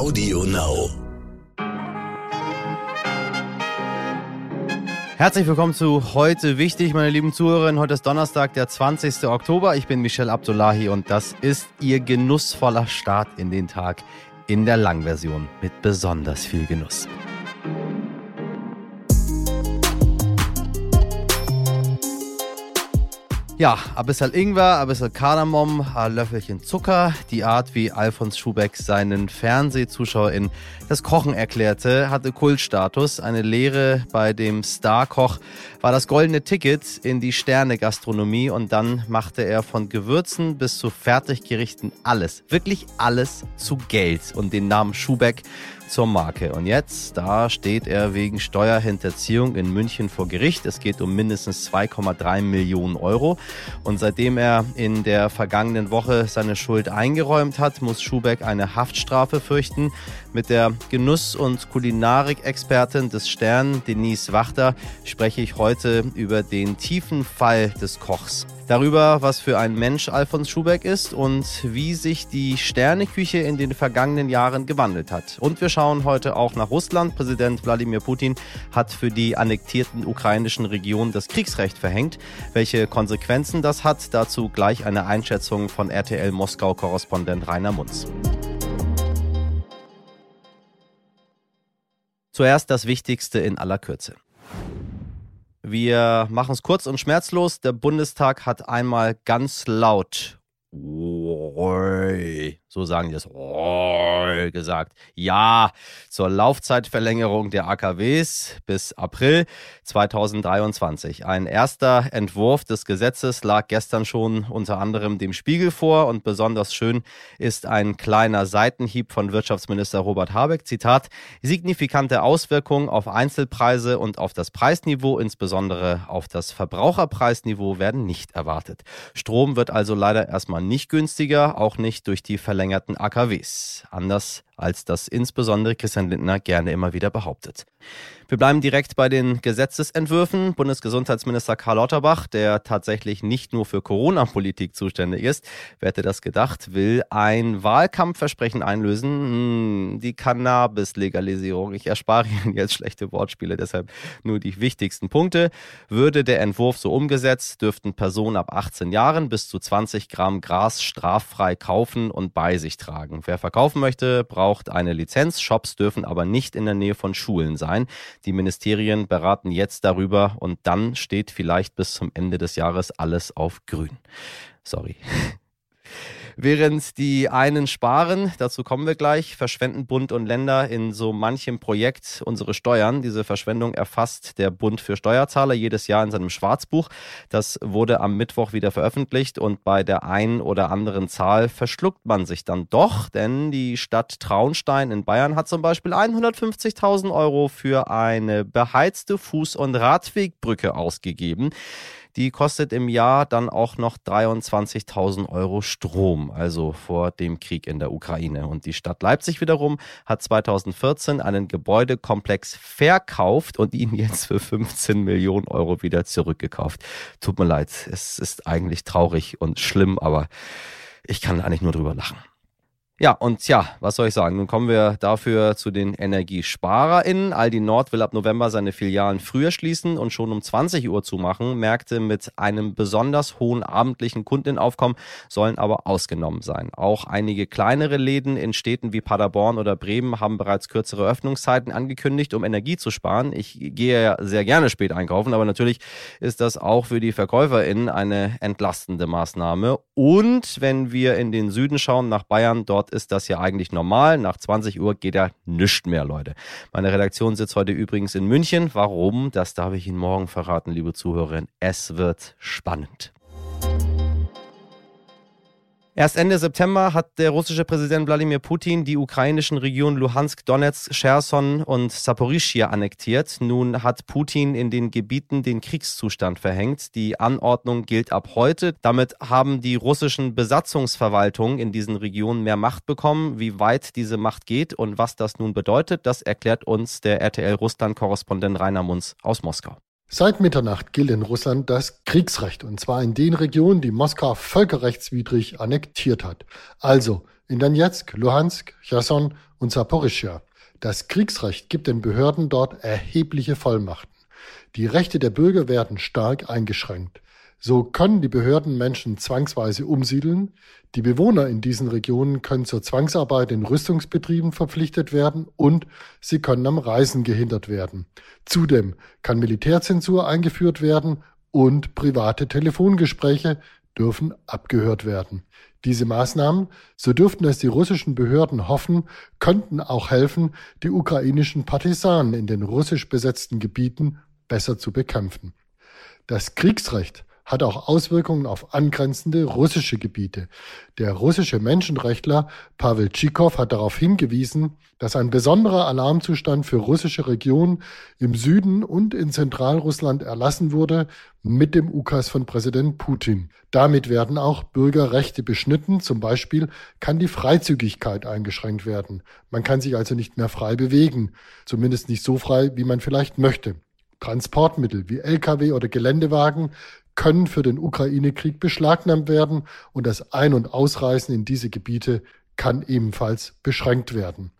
Audio Now. Herzlich willkommen zu Heute Wichtig, meine lieben Zuhörerinnen. Heute ist Donnerstag, der 20. Oktober. Ich bin Michel Abdullahi und das ist Ihr genussvoller Start in den Tag in der Langversion mit besonders viel Genuss. Ja, ein bisschen Ingwer, ein bisschen Kardamom, ein Löffelchen Zucker. Die Art, wie Alfons Schubeck seinen FernsehzuschauerInnen das Kochen erklärte, hatte Kultstatus. Eine Lehre bei dem Starkoch war das goldene Ticket in die Sterne-Gastronomie und dann machte er von Gewürzen bis zu Fertiggerichten alles, wirklich alles zu Geld und den Namen Schubeck zur Marke. Und jetzt, da steht er wegen Steuerhinterziehung in München vor Gericht. Es geht um mindestens 2,3 Millionen Euro. Und seitdem er in der vergangenen Woche seine Schuld eingeräumt hat, muss Schubeck eine Haftstrafe fürchten. Mit der Genuss- und Kulinarik-Expertin des Stern, Denise Wachter, spreche ich heute über den tiefen Fall des Kochs. Darüber, was für ein Mensch Alfons Schubeck ist und wie sich die Sterneküche in den vergangenen Jahren gewandelt hat. Und wir schauen heute auch nach Russland. Präsident Wladimir Putin hat für die annektierten ukrainischen Regionen das Kriegsrecht verhängt. Welche Konsequenzen das hat, dazu gleich eine Einschätzung von RTL Moskau-Korrespondent Rainer Munz. Zuerst das Wichtigste in aller Kürze. Wir machen es kurz und schmerzlos. Der Bundestag hat einmal ganz laut so sagen die das, gesagt. Ja, zur Laufzeitverlängerung der AKWs bis April 2023. Ein erster Entwurf des Gesetzes lag gestern schon unter anderem dem Spiegel vor und besonders schön ist ein kleiner Seitenhieb von Wirtschaftsminister Robert Habeck. Zitat, signifikante Auswirkungen auf Einzelpreise und auf das Preisniveau, insbesondere auf das Verbraucherpreisniveau, werden nicht erwartet. Strom wird also leider erstmal nicht günstiger, auch nicht durch die Verlängerung verlängerten AKWs. Anders als das insbesondere Christian Lindner gerne immer wieder behauptet. Wir bleiben direkt bei den Gesetzesentwürfen. Bundesgesundheitsminister Karl Lauterbach, der tatsächlich nicht nur für Corona-Politik zuständig ist, wer hätte das gedacht, will ein Wahlkampfversprechen einlösen, hm, die Cannabis-Legalisierung. Ich erspare Ihnen jetzt schlechte Wortspiele, deshalb nur die wichtigsten Punkte. Würde der Entwurf so umgesetzt, dürften Personen ab 18 Jahren bis zu 20 Gramm Gras straffrei kaufen und bei sich tragen. Wer verkaufen möchte, braucht eine Lizenz. Shops dürfen aber nicht in der Nähe von Schulen sein. Die Ministerien beraten jetzt darüber und dann steht vielleicht bis zum Ende des Jahres alles auf grün. Sorry. Während die einen sparen, dazu kommen wir gleich, verschwenden Bund und Länder in so manchem Projekt unsere Steuern. Diese Verschwendung erfasst der Bund für Steuerzahler jedes Jahr in seinem Schwarzbuch. Das wurde am Mittwoch wieder veröffentlicht und bei der einen oder anderen Zahl verschluckt man sich dann doch, denn die Stadt Traunstein in Bayern hat zum Beispiel 150.000 Euro für eine beheizte Fuß- und Radwegbrücke ausgegeben. Die kostet im Jahr dann auch noch 23.000 Euro Strom, also vor dem Krieg in der Ukraine. Und die Stadt Leipzig wiederum hat 2014 einen Gebäudekomplex verkauft und ihn jetzt für 15 Millionen Euro wieder zurückgekauft. Tut mir leid, es ist eigentlich traurig und schlimm, aber ich kann eigentlich nur drüber lachen. Ja, und ja, was soll ich sagen? Nun kommen wir dafür zu den EnergiesparerInnen. Aldi Nord will ab November seine Filialen früher schließen und schon um 20 Uhr zumachen. Märkte mit einem besonders hohen abendlichen Kundenaufkommen sollen aber ausgenommen sein. Auch einige kleinere Läden in Städten wie Paderborn oder Bremen haben bereits kürzere Öffnungszeiten angekündigt, um Energie zu sparen. Ich gehe ja sehr gerne spät einkaufen, aber natürlich ist das auch für die VerkäuferInnen eine entlastende Maßnahme. Und wenn wir in den Süden schauen, nach Bayern, dort ist das ja eigentlich normal. Nach 20 Uhr geht da nichts mehr, Leute. Meine Redaktion sitzt heute übrigens in München. Warum? Das darf ich Ihnen morgen verraten, liebe Zuhörerinnen. Es wird spannend. Erst Ende September hat der russische Präsident Wladimir Putin die ukrainischen Regionen Luhansk, Donetsk, Cherson und Saporischia annektiert. Nun hat Putin in den Gebieten den Kriegszustand verhängt. Die Anordnung gilt ab heute. Damit haben die russischen Besatzungsverwaltungen in diesen Regionen mehr Macht bekommen. Wie weit diese Macht geht und was das nun bedeutet, das erklärt uns der RTL-Russland-Korrespondent Rainer Munz aus Moskau. Seit Mitternacht gilt in Russland das Kriegsrecht, und zwar in den Regionen, die Moskau völkerrechtswidrig annektiert hat. Also in Donetsk, Luhansk, Cherson und Saporischschja. Das Kriegsrecht gibt den Behörden dort erhebliche Vollmachten. Die Rechte der Bürger werden stark eingeschränkt. So können die Behörden Menschen zwangsweise umsiedeln. Die Bewohner in diesen Regionen können zur Zwangsarbeit in Rüstungsbetrieben verpflichtet werden und sie können am Reisen gehindert werden. Zudem kann Militärzensur eingeführt werden und private Telefongespräche dürfen abgehört werden. Diese Maßnahmen, so dürften es die russischen Behörden hoffen, könnten auch helfen, die ukrainischen Partisanen in den russisch besetzten Gebieten besser zu bekämpfen. Das Kriegsrecht hat auch Auswirkungen auf angrenzende russische Gebiete. Der russische Menschenrechtler Pavel Tschikow hat darauf hingewiesen, dass ein besonderer Alarmzustand für russische Regionen im Süden und in Zentralrussland erlassen wurde mit dem Ukas von Präsident Putin. Damit werden auch Bürgerrechte beschnitten. Zum Beispiel kann die Freizügigkeit eingeschränkt werden. Man kann sich also nicht mehr frei bewegen, zumindest nicht so frei, wie man vielleicht möchte. Transportmittel wie Lkw oder Geländewagen können für den Ukraine-Krieg beschlagnahmt werden und das Ein- und Ausreisen in diese Gebiete kann ebenfalls beschränkt werden.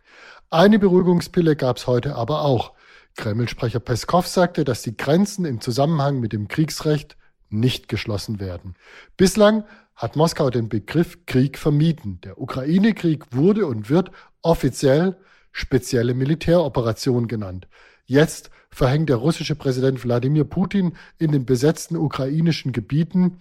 Eine Beruhigungspille gab es heute aber auch. Kreml-Sprecher Peskov sagte, dass die Grenzen im Zusammenhang mit dem Kriegsrecht nicht geschlossen werden. Bislang hat Moskau den Begriff Krieg vermieden. Der Ukraine-Krieg wurde und wird offiziell spezielle Militäroperation genannt. Jetzt verhängt der russische Präsident Wladimir Putin in den besetzten ukrainischen Gebieten,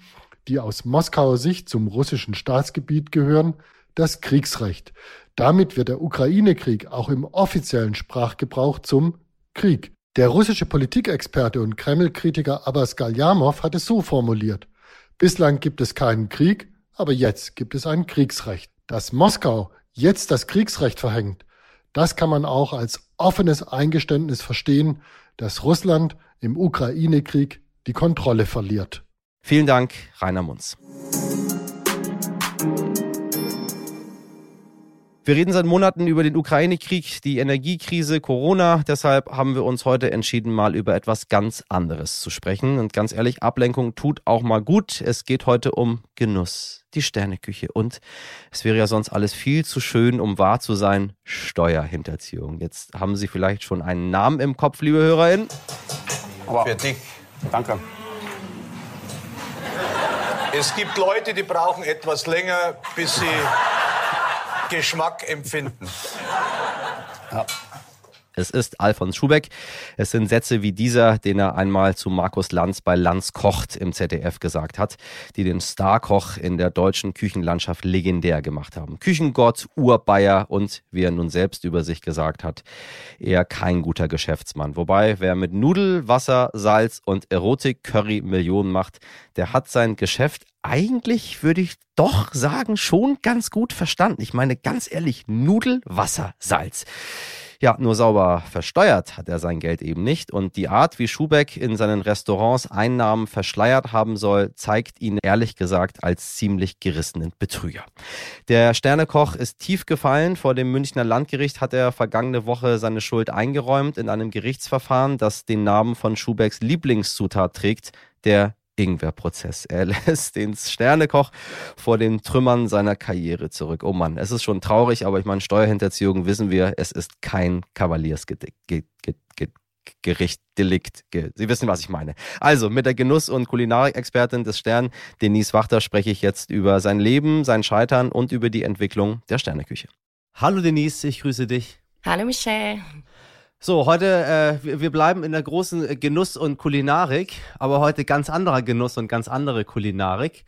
die aus Moskauer Sicht zum russischen Staatsgebiet gehören, das Kriegsrecht. Damit wird der Ukraine-Krieg auch im offiziellen Sprachgebrauch zum Krieg. Der russische Politikexperte und Kreml-Kritiker Abbas Galyamov hat es so formuliert. Bislang gibt es keinen Krieg, aber jetzt gibt es ein Kriegsrecht. Dass Moskau jetzt das Kriegsrecht verhängt, das kann man auch als offenes Eingeständnis verstehen, dass Russland im Ukraine-Krieg die Kontrolle verliert. Vielen Dank, Rainer Munz. Wir reden seit Monaten über den Ukraine-Krieg, die Energiekrise, Corona. Deshalb haben wir uns heute entschieden, mal über etwas ganz anderes zu sprechen. Und ganz ehrlich, Ablenkung tut auch mal gut. Es geht heute um Genuss, die Sterneküche. Und es wäre ja sonst alles viel zu schön, um wahr zu sein, Steuerhinterziehung. Jetzt haben Sie vielleicht schon einen Namen im Kopf, liebe HörerInnen. Aber Für dich. Danke. Es gibt Leute, die brauchen etwas länger, bis sie Geschmack empfinden. Ja. Es ist Alfons Schubeck. Es sind Sätze wie dieser, den er einmal zu Markus Lanz bei Lanz kocht im ZDF gesagt hat, die den Starkoch in der deutschen Küchenlandschaft legendär gemacht haben. Küchengott, Urbayer und, wie er nun selbst über sich gesagt hat, eher kein guter Geschäftsmann. Wobei, wer mit Nudel, Wasser, Salz und Erotik-Curry Millionen macht, der hat sein Geschäft eigentlich, würde ich doch sagen, schon ganz gut verstanden. Ich meine, ganz ehrlich, Nudel, Wasser, Salz. Ja, nur sauber versteuert hat er sein Geld eben nicht. Und die Art, wie Schubeck in seinen Restaurants Einnahmen verschleiert haben soll, zeigt ihn ehrlich gesagt als ziemlich gerissenen Betrüger. Der Sternekoch ist tief gefallen. Vor dem Münchner Landgericht hat er vergangene Woche seine Schuld eingeräumt in einem Gerichtsverfahren, das den Namen von Schubecks Lieblingszutat trägt, der Ingwerprozess. Er lässt den Sternekoch vor den Trümmern seiner Karriere zurück. Oh Mann, es ist schon traurig, aber ich meine, Steuerhinterziehung wissen wir, es ist kein Kavaliersgericht. Delikt. Sie wissen, was ich meine. Also, mit der Genuss- und Kulinarikexpertin des Stern, Denise Wachter, spreche ich jetzt über sein Leben, sein Scheitern und über die Entwicklung der Sterneküche. Hallo Denise, ich grüße dich. Hallo Michelle. So, heute, äh, wir bleiben in der großen Genuss- und Kulinarik, aber heute ganz anderer Genuss und ganz andere Kulinarik.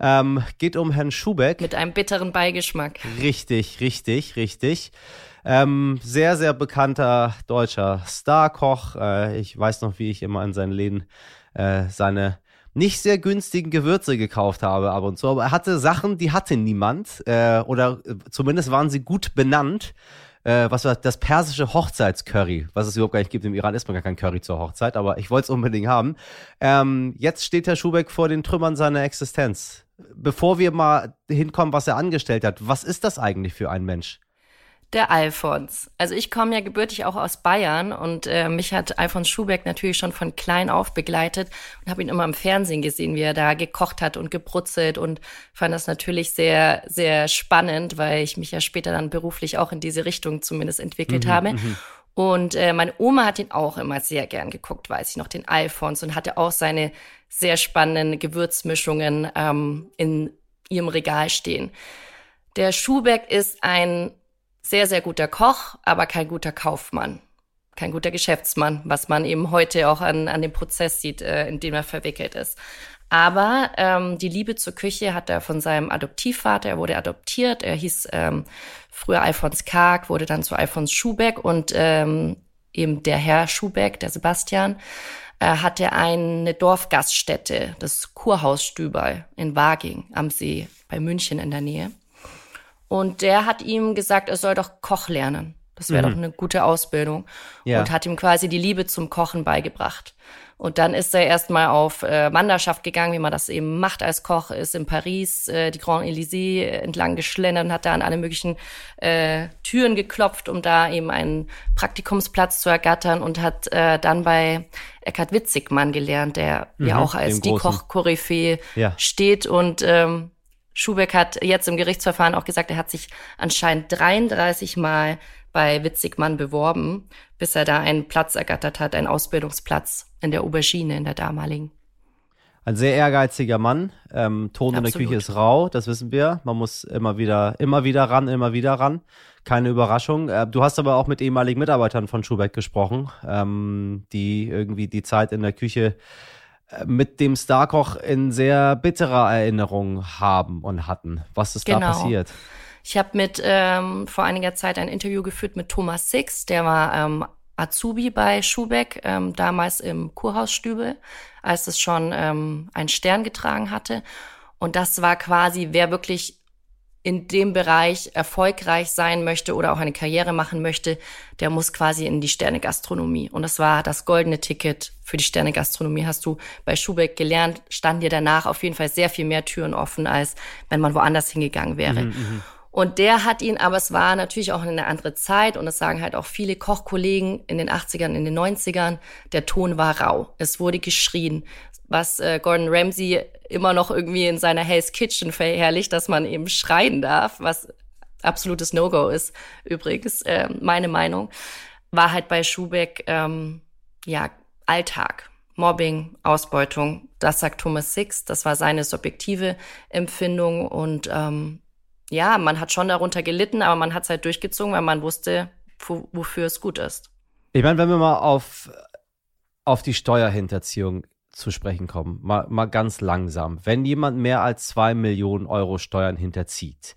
Ähm, geht um Herrn Schubeck. Mit einem bitteren Beigeschmack. Richtig, richtig, richtig. Ähm, sehr, sehr bekannter deutscher Starkoch. Äh, ich weiß noch, wie ich immer in seinen Läden äh, seine nicht sehr günstigen Gewürze gekauft habe ab und zu. Aber er hatte Sachen, die hatte niemand. Äh, oder äh, zumindest waren sie gut benannt äh, was war das persische Hochzeitscurry, was es überhaupt gar nicht gibt. Im Iran isst man gar kein Curry zur Hochzeit, aber ich wollte es unbedingt haben. Ähm, jetzt steht Herr Schubeck vor den Trümmern seiner Existenz. Bevor wir mal hinkommen, was er angestellt hat, was ist das eigentlich für ein Mensch? Der Alfons. Also ich komme ja gebürtig auch aus Bayern und äh, mich hat Alfons Schubeck natürlich schon von klein auf begleitet und habe ihn immer im Fernsehen gesehen, wie er da gekocht hat und gebrutzelt und fand das natürlich sehr, sehr spannend, weil ich mich ja später dann beruflich auch in diese Richtung zumindest entwickelt mhm, habe. Mhm. Und äh, meine Oma hat ihn auch immer sehr gern geguckt, weiß ich noch, den Alfons und hatte auch seine sehr spannenden Gewürzmischungen ähm, in ihrem Regal stehen. Der Schubeck ist ein sehr, sehr guter Koch, aber kein guter Kaufmann, kein guter Geschäftsmann, was man eben heute auch an, an dem Prozess sieht, äh, in dem er verwickelt ist. Aber ähm, die Liebe zur Küche hat er von seinem Adoptivvater, er wurde adoptiert, er hieß ähm, früher Alfons Karg, wurde dann zu Alfons Schubeck und ähm, eben der Herr Schubeck, der Sebastian, äh, hatte eine Dorfgaststätte, das Kurhaus Stüberl in Waging am See bei München in der Nähe. Und der hat ihm gesagt, er soll doch Koch lernen. Das wäre mhm. doch eine gute Ausbildung. Ja. Und hat ihm quasi die Liebe zum Kochen beigebracht. Und dann ist er erstmal auf äh, Wanderschaft gegangen, wie man das eben macht als Koch, ist in Paris äh, die Grand Élysée entlang geschlendert und hat da an alle möglichen äh, Türen geklopft, um da eben einen Praktikumsplatz zu ergattern und hat äh, dann bei Eckhard Witzigmann gelernt, der mhm, ja auch als die Koch-Koryphäe ja. steht und ähm, Schubeck hat jetzt im Gerichtsverfahren auch gesagt, er hat sich anscheinend 33 Mal bei Witzigmann beworben, bis er da einen Platz ergattert hat, einen Ausbildungsplatz in der Aubergine in der damaligen. Ein sehr ehrgeiziger Mann. Ähm, Ton Absolut. in der Küche ist rau, das wissen wir. Man muss immer wieder, immer wieder ran, immer wieder ran. Keine Überraschung. Äh, du hast aber auch mit ehemaligen Mitarbeitern von Schubeck gesprochen, ähm, die irgendwie die Zeit in der Küche mit dem Starkoch in sehr bitterer Erinnerung haben und hatten. Was ist genau. da passiert? Ich habe mit ähm, vor einiger Zeit ein Interview geführt mit Thomas Six, der war ähm, Azubi bei Schubeck, ähm, damals im Kurhausstübel, als es schon ähm, einen Stern getragen hatte. Und das war quasi, wer wirklich in dem Bereich erfolgreich sein möchte oder auch eine Karriere machen möchte, der muss quasi in die Sterne-Gastronomie. Und das war das goldene Ticket für die Sterne-Gastronomie. Hast du bei Schubeck gelernt, standen dir danach auf jeden Fall sehr viel mehr Türen offen, als wenn man woanders hingegangen wäre. Mhm, mhm. Und der hat ihn, aber es war natürlich auch eine andere Zeit und das sagen halt auch viele Kochkollegen in den 80ern, in den 90ern, der Ton war rau. Es wurde geschrien was äh, Gordon Ramsay immer noch irgendwie in seiner Hell's Kitchen verherrlicht, dass man eben schreien darf, was absolutes No-Go ist, übrigens, äh, meine Meinung, war halt bei Schubeck, ähm, ja, Alltag. Mobbing, Ausbeutung, das sagt Thomas Six, das war seine subjektive Empfindung und ähm, ja, man hat schon darunter gelitten, aber man hat es halt durchgezogen, weil man wusste, wofür es gut ist. Ich meine, wenn wir mal auf, auf die Steuerhinterziehung zu sprechen kommen. Mal, mal ganz langsam. Wenn jemand mehr als zwei Millionen Euro Steuern hinterzieht,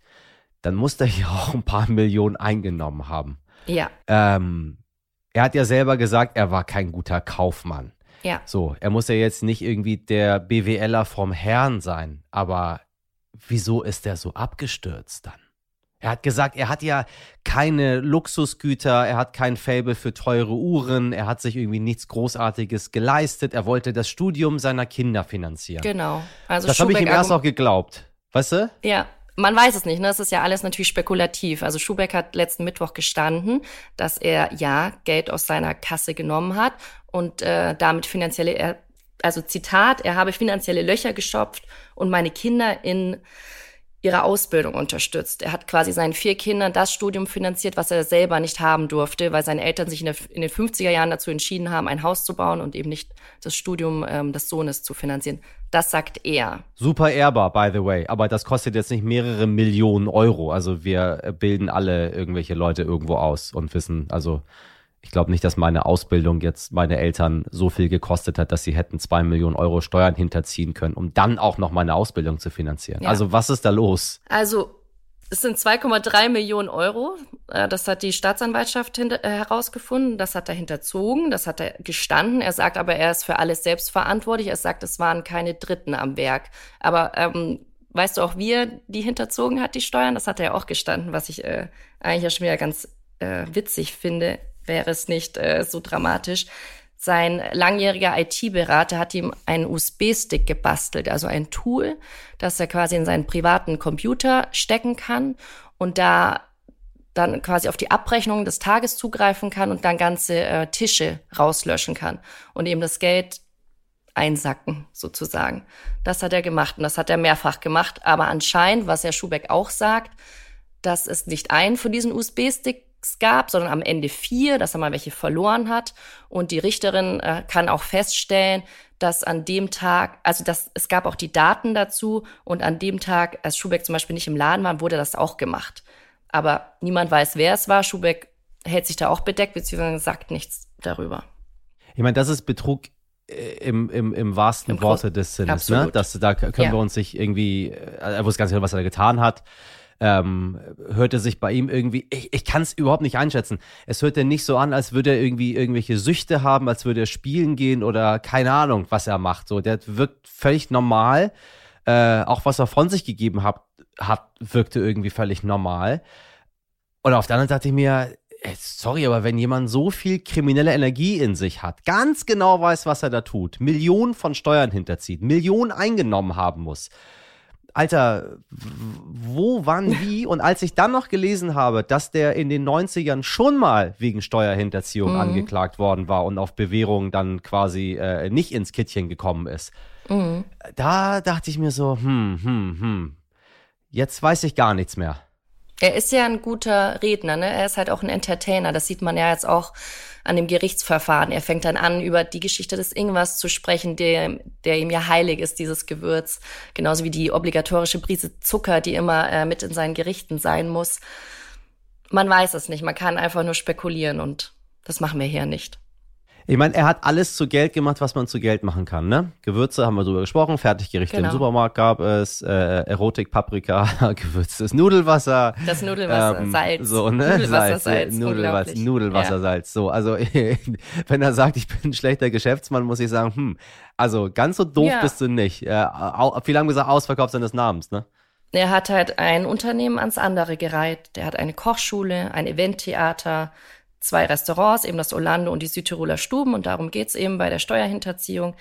dann muss der ja auch ein paar Millionen eingenommen haben. Ja. Ähm, er hat ja selber gesagt, er war kein guter Kaufmann. Ja. So, er muss ja jetzt nicht irgendwie der BWLer vom Herrn sein, aber wieso ist er so abgestürzt dann? Er hat gesagt, er hat ja keine Luxusgüter, er hat kein Fable für teure Uhren, er hat sich irgendwie nichts Großartiges geleistet, er wollte das Studium seiner Kinder finanzieren. Genau. Also das habe ich ihm erst auch geglaubt. Weißt du? Ja, man weiß es nicht, ne? Es ist ja alles natürlich spekulativ. Also Schubeck hat letzten Mittwoch gestanden, dass er ja Geld aus seiner Kasse genommen hat und äh, damit finanzielle, er, also Zitat, er habe finanzielle Löcher gestopft und meine Kinder in ihre Ausbildung unterstützt. Er hat quasi seinen vier Kindern das Studium finanziert, was er selber nicht haben durfte, weil seine Eltern sich in, der, in den 50er Jahren dazu entschieden haben, ein Haus zu bauen und eben nicht das Studium ähm, des Sohnes zu finanzieren. Das sagt er. Super ehrbar, by the way. Aber das kostet jetzt nicht mehrere Millionen Euro. Also wir bilden alle irgendwelche Leute irgendwo aus und wissen, also ich glaube nicht, dass meine Ausbildung jetzt meine Eltern so viel gekostet hat, dass sie hätten zwei Millionen Euro Steuern hinterziehen können, um dann auch noch meine Ausbildung zu finanzieren. Ja. Also was ist da los? Also es sind 2,3 Millionen Euro. Äh, das hat die Staatsanwaltschaft äh, herausgefunden. Das hat er hinterzogen. Das hat er gestanden. Er sagt aber, er ist für alles selbst verantwortlich. Er sagt, es waren keine Dritten am Werk. Aber ähm, weißt du auch, wie er die hinterzogen hat, die Steuern? Das hat er auch gestanden, was ich äh, eigentlich ja schon wieder ganz äh, witzig finde wäre es nicht äh, so dramatisch. Sein langjähriger IT-Berater hat ihm einen USB-Stick gebastelt, also ein Tool, das er quasi in seinen privaten Computer stecken kann und da dann quasi auf die Abrechnung des Tages zugreifen kann und dann ganze äh, Tische rauslöschen kann und eben das Geld einsacken, sozusagen. Das hat er gemacht und das hat er mehrfach gemacht. Aber anscheinend, was Herr Schubeck auch sagt, dass es nicht einen von diesen USB-Sticks gab, sondern am Ende vier, dass er mal welche verloren hat. Und die Richterin äh, kann auch feststellen, dass an dem Tag, also dass es gab auch die Daten dazu und an dem Tag, als Schubeck zum Beispiel nicht im Laden war, wurde das auch gemacht. Aber niemand weiß, wer es war. Schubeck hält sich da auch bedeckt, beziehungsweise sagt nichts darüber. Ich meine, das ist Betrug äh, im, im, im wahrsten Im Worte des Sinnes. Ne? Das, da können ja. wir uns nicht irgendwie, äh, er wusste ganz genau, was er da getan hat. Ähm, hörte sich bei ihm irgendwie, ich, ich kann es überhaupt nicht einschätzen. Es hörte nicht so an, als würde er irgendwie irgendwelche Süchte haben, als würde er spielen gehen oder keine Ahnung, was er macht. So, der wirkt völlig normal. Äh, auch was er von sich gegeben hat, hat, wirkte irgendwie völlig normal. Und auf der anderen dachte ich mir, sorry, aber wenn jemand so viel kriminelle Energie in sich hat, ganz genau weiß, was er da tut, Millionen von Steuern hinterzieht, Millionen eingenommen haben muss. Alter, wo, wann, wie? Und als ich dann noch gelesen habe, dass der in den 90ern schon mal wegen Steuerhinterziehung mhm. angeklagt worden war und auf Bewährung dann quasi äh, nicht ins Kittchen gekommen ist, mhm. da dachte ich mir so, hm, hm, hm, jetzt weiß ich gar nichts mehr. Er ist ja ein guter Redner, ne? Er ist halt auch ein Entertainer. Das sieht man ja jetzt auch an dem Gerichtsverfahren. Er fängt dann an, über die Geschichte des Ingwers zu sprechen, der, der ihm ja heilig ist, dieses Gewürz. Genauso wie die obligatorische Prise Zucker, die immer äh, mit in seinen Gerichten sein muss. Man weiß es nicht. Man kann einfach nur spekulieren und das machen wir hier nicht. Ich meine, er hat alles zu Geld gemacht, was man zu Geld machen kann, ne? Gewürze haben wir drüber gesprochen, Fertiggerichte genau. im Supermarkt gab es, äh, Erotik, Paprika, gewürztes Nudelwasser. Das Nudelwasser, ähm, Salz. So, ne? Nudelwasser, Salz, Salz Nudelwasser, Nudelwasser, ja. Salz. So, also wenn er sagt, ich bin ein schlechter Geschäftsmann, muss ich sagen, hm, also ganz so doof ja. bist du nicht. Äh, wie lange gesagt, Ausverkauf seines Namens, ne? Er hat halt ein Unternehmen ans andere gereiht. Der hat eine Kochschule, ein Eventtheater, zwei Restaurants, eben das Orlando und die Südtiroler Stuben und darum geht's eben bei der Steuerhinterziehung.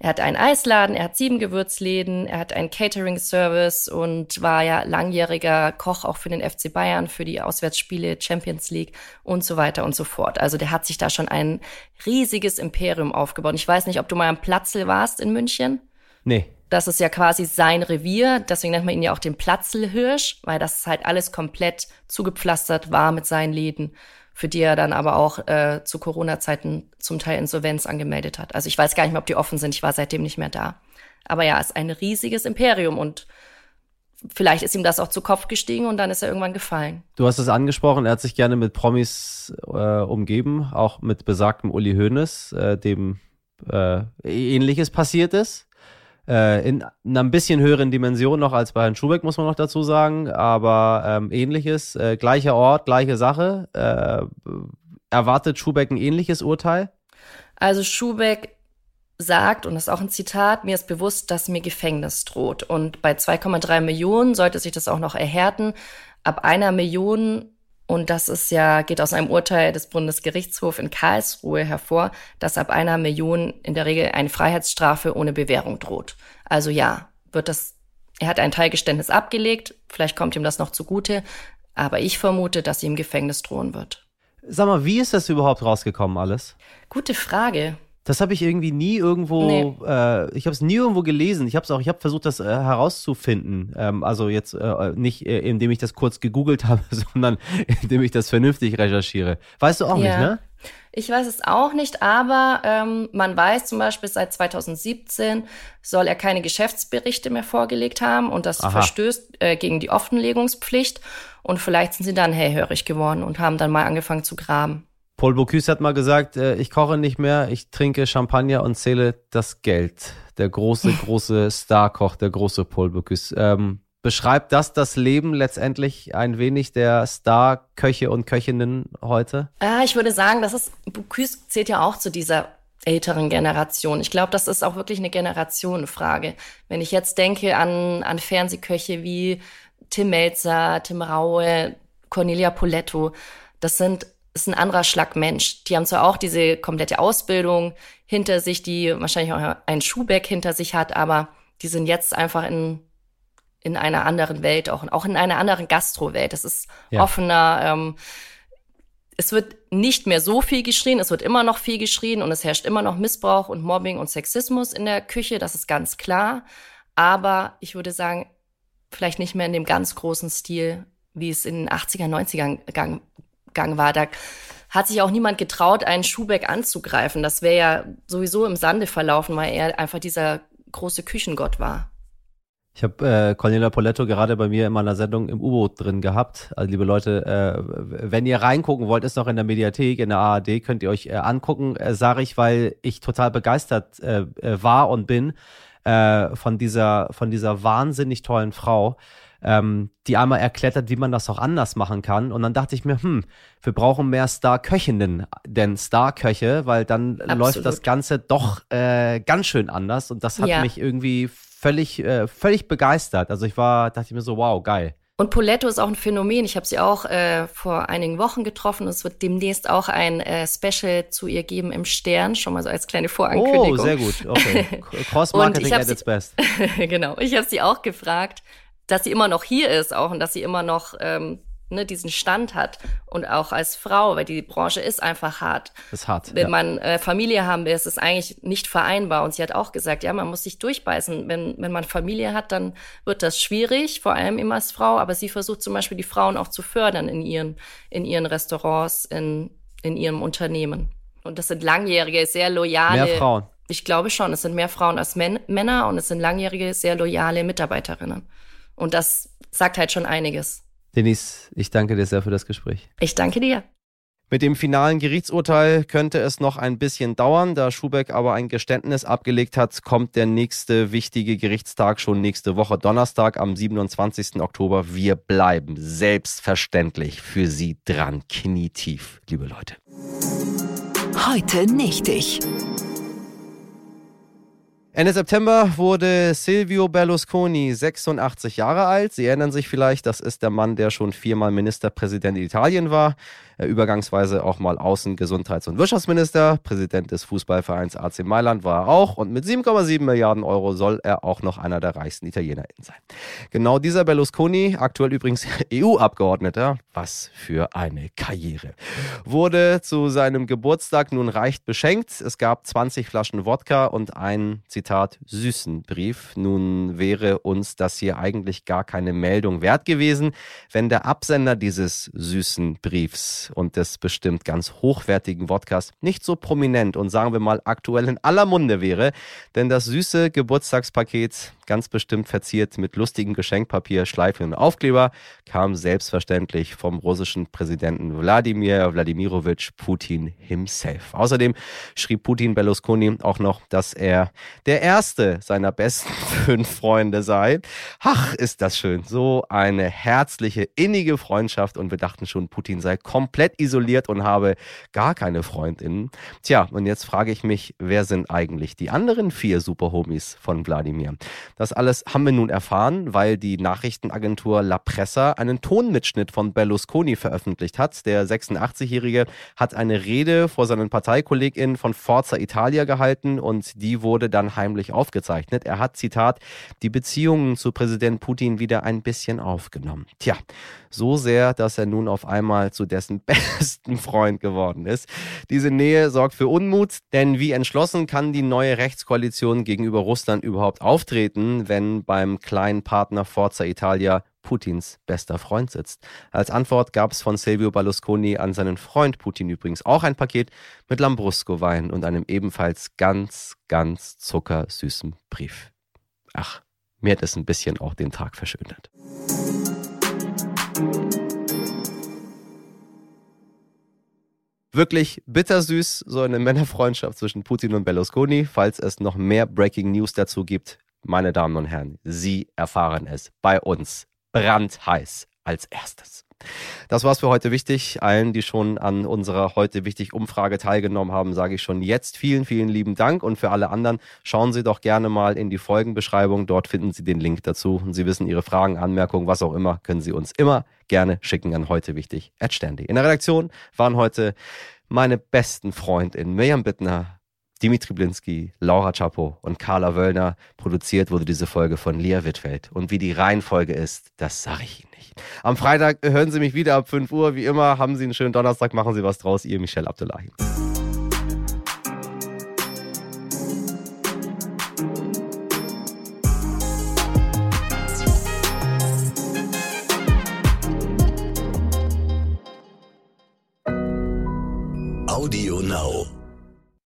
Er hat einen Eisladen, er hat sieben Gewürzläden, er hat einen Catering-Service und war ja langjähriger Koch auch für den FC Bayern, für die Auswärtsspiele, Champions League und so weiter und so fort. Also der hat sich da schon ein riesiges Imperium aufgebaut. Ich weiß nicht, ob du mal am Platzl warst in München. Nee. Das ist ja quasi sein Revier, deswegen nennt man ihn ja auch den Platzlhirsch, weil das halt alles komplett zugepflastert war mit seinen Läden für die er dann aber auch äh, zu Corona-Zeiten zum Teil Insolvenz angemeldet hat. Also ich weiß gar nicht mehr, ob die offen sind. Ich war seitdem nicht mehr da. Aber ja, ist ein riesiges Imperium und vielleicht ist ihm das auch zu Kopf gestiegen und dann ist er irgendwann gefallen. Du hast es angesprochen, er hat sich gerne mit Promis äh, umgeben, auch mit besagtem Uli Hoeneß, äh, dem äh, ähnliches passiert ist. Äh, in einer ein bisschen höheren Dimension noch als bei Herrn Schubeck, muss man noch dazu sagen, aber ähm, ähnliches, äh, gleicher Ort, gleiche Sache. Äh, erwartet Schubeck ein ähnliches Urteil? Also Schubeck sagt, und das ist auch ein Zitat, mir ist bewusst, dass mir Gefängnis droht. Und bei 2,3 Millionen sollte sich das auch noch erhärten. Ab einer Million und das ist ja, geht aus einem Urteil des Bundesgerichtshofs in Karlsruhe hervor, dass ab einer Million in der Regel eine Freiheitsstrafe ohne Bewährung droht. Also ja, wird das, er hat ein Teilgeständnis abgelegt, vielleicht kommt ihm das noch zugute, aber ich vermute, dass ihm Gefängnis drohen wird. Sag mal, wie ist das überhaupt rausgekommen alles? Gute Frage. Das habe ich irgendwie nie irgendwo, nee. äh, ich habe es nie irgendwo gelesen. Ich habe es auch, ich habe versucht, das äh, herauszufinden. Ähm, also jetzt äh, nicht, äh, indem ich das kurz gegoogelt habe, sondern indem ich das vernünftig recherchiere. Weißt du auch ja. nicht, ne? Ich weiß es auch nicht, aber ähm, man weiß zum Beispiel, seit 2017 soll er keine Geschäftsberichte mehr vorgelegt haben und das Aha. verstößt äh, gegen die Offenlegungspflicht. Und vielleicht sind sie dann hellhörig geworden und haben dann mal angefangen zu graben. Paul Bocuse hat mal gesagt, äh, ich koche nicht mehr, ich trinke Champagner und zähle das Geld. Der große, große Starkoch, der große Paul Bocuse. Ähm, beschreibt das das Leben letztendlich ein wenig der Star-Köche und Köchinnen heute? Ah, ich würde sagen, das ist, Bocuse zählt ja auch zu dieser älteren Generation. Ich glaube, das ist auch wirklich eine Generationenfrage. Wenn ich jetzt denke an, an Fernsehköche wie Tim Melzer, Tim Raue, Cornelia Poletto, das sind ist ein anderer Schlag Mensch. Die haben zwar auch diese komplette Ausbildung hinter sich, die wahrscheinlich auch ein Schuhbeck hinter sich hat, aber die sind jetzt einfach in, in einer anderen Welt auch, auch in einer anderen Gastrowelt. Das ist ja. offener. Ähm, es wird nicht mehr so viel geschrien, es wird immer noch viel geschrien und es herrscht immer noch Missbrauch und Mobbing und Sexismus in der Küche, das ist ganz klar. Aber ich würde sagen, vielleicht nicht mehr in dem ganz großen Stil, wie es in den 80er, 90er gang, gang war. Da hat sich auch niemand getraut, einen Schuhbeck anzugreifen. Das wäre ja sowieso im Sande verlaufen, weil er einfach dieser große Küchengott war. Ich habe äh, Cornelia Poletto gerade bei mir in meiner Sendung im U-Boot drin gehabt. Also liebe Leute, äh, wenn ihr reingucken wollt, ist noch in der Mediathek, in der ARD, könnt ihr euch äh, angucken, äh, sage ich, weil ich total begeistert äh, war und bin äh, von dieser von dieser wahnsinnig tollen Frau ähm, die einmal erklärt hat, wie man das auch anders machen kann. Und dann dachte ich mir, hm, wir brauchen mehr Star-Köchinnen, denn Star-Köche, weil dann Absolut. läuft das Ganze doch äh, ganz schön anders. Und das hat ja. mich irgendwie völlig, äh, völlig begeistert. Also ich war, dachte ich mir so, wow, geil. Und Poletto ist auch ein Phänomen. Ich habe sie auch äh, vor einigen Wochen getroffen. Es wird demnächst auch ein äh, Special zu ihr geben im Stern, schon mal so als kleine Vorankündigung. Oh, sehr gut. Okay. Cross-Marketing at its best. genau. Ich habe sie auch gefragt, dass sie immer noch hier ist auch und dass sie immer noch ähm, ne, diesen Stand hat und auch als Frau, weil die Branche ist einfach hart. Ist hart. Wenn ja. man äh, Familie haben will, ist es eigentlich nicht vereinbar. Und sie hat auch gesagt, ja, man muss sich durchbeißen. Wenn, wenn man Familie hat, dann wird das schwierig, vor allem immer als Frau. Aber sie versucht zum Beispiel die Frauen auch zu fördern in ihren, in ihren Restaurants, in, in ihrem Unternehmen. Und das sind langjährige, sehr loyale. Mehr Frauen. Ich glaube schon, es sind mehr Frauen als Men Männer und es sind langjährige, sehr loyale Mitarbeiterinnen. Und das sagt halt schon einiges. Denise, ich danke dir sehr für das Gespräch. Ich danke dir. Mit dem finalen Gerichtsurteil könnte es noch ein bisschen dauern. Da Schubeck aber ein Geständnis abgelegt hat, kommt der nächste wichtige Gerichtstag schon nächste Woche Donnerstag am 27. Oktober. Wir bleiben selbstverständlich für Sie dran, knietief, liebe Leute. Heute nicht ich. Ende September wurde Silvio Berlusconi 86 Jahre alt. Sie erinnern sich vielleicht, das ist der Mann, der schon viermal Ministerpräsident in Italien war. Äh, übergangsweise auch mal Außen-, Gesundheits- und Wirtschaftsminister. Präsident des Fußballvereins AC Mailand war er auch und mit 7,7 Milliarden Euro soll er auch noch einer der reichsten ItalienerInnen sein. Genau dieser Berlusconi, aktuell übrigens EU-Abgeordneter, was für eine Karriere, wurde zu seinem Geburtstag nun reich beschenkt. Es gab 20 Flaschen Wodka und einen, Zitat, süßen Brief. Nun wäre uns das hier eigentlich gar keine Meldung wert gewesen, wenn der Absender dieses süßen Briefs und des bestimmt ganz hochwertigen Wodkas nicht so prominent und sagen wir mal aktuell in aller Munde wäre, denn das süße Geburtstagspaket ganz bestimmt verziert mit lustigem Geschenkpapier, Schleifen und Aufkleber, kam selbstverständlich vom russischen Präsidenten Wladimir Wladimirovich Putin himself. Außerdem schrieb Putin Berlusconi auch noch, dass er der erste seiner besten fünf Freunde sei. Ach, ist das schön. So eine herzliche, innige Freundschaft und wir dachten schon, Putin sei komplett isoliert und habe gar keine Freundinnen. Tja, und jetzt frage ich mich, wer sind eigentlich die anderen vier Superhomies von Wladimir? Das alles haben wir nun erfahren, weil die Nachrichtenagentur La Pressa einen Tonmitschnitt von Berlusconi veröffentlicht hat. Der 86-Jährige hat eine Rede vor seinen ParteikollegInnen von Forza Italia gehalten und die wurde dann heimlich aufgezeichnet. Er hat, Zitat, die Beziehungen zu Präsident Putin wieder ein bisschen aufgenommen. Tja, so sehr, dass er nun auf einmal zu dessen besten Freund geworden ist. Diese Nähe sorgt für Unmut, denn wie entschlossen kann die neue Rechtskoalition gegenüber Russland überhaupt auftreten? wenn beim kleinen Partner Forza Italia Putins bester Freund sitzt. Als Antwort gab es von Silvio Berlusconi an seinen Freund Putin übrigens auch ein Paket mit Lambrusco-Wein und einem ebenfalls ganz, ganz zuckersüßen Brief. Ach, mir hat es ein bisschen auch den Tag verschönert. Wirklich bittersüß, so eine Männerfreundschaft zwischen Putin und Berlusconi. Falls es noch mehr Breaking News dazu gibt, meine Damen und Herren, Sie erfahren es bei uns brandheiß als erstes. Das war's für heute wichtig. Allen, die schon an unserer heute wichtig Umfrage teilgenommen haben, sage ich schon jetzt vielen, vielen lieben Dank. Und für alle anderen, schauen Sie doch gerne mal in die Folgenbeschreibung. Dort finden Sie den Link dazu. Und Sie wissen, Ihre Fragen, Anmerkungen, was auch immer, können Sie uns immer gerne schicken an heute wichtig In der Redaktion waren heute meine besten Freundinnen Mirjam Bittner, Dimitri Blinski, Laura Chapo und Carla Wöllner. Produziert wurde diese Folge von Lia Wittfeld. Und wie die Reihenfolge ist, das sage ich Ihnen nicht. Am Freitag hören Sie mich wieder ab 5 Uhr. Wie immer, haben Sie einen schönen Donnerstag, machen Sie was draus. Ihr Michel Abdullahi.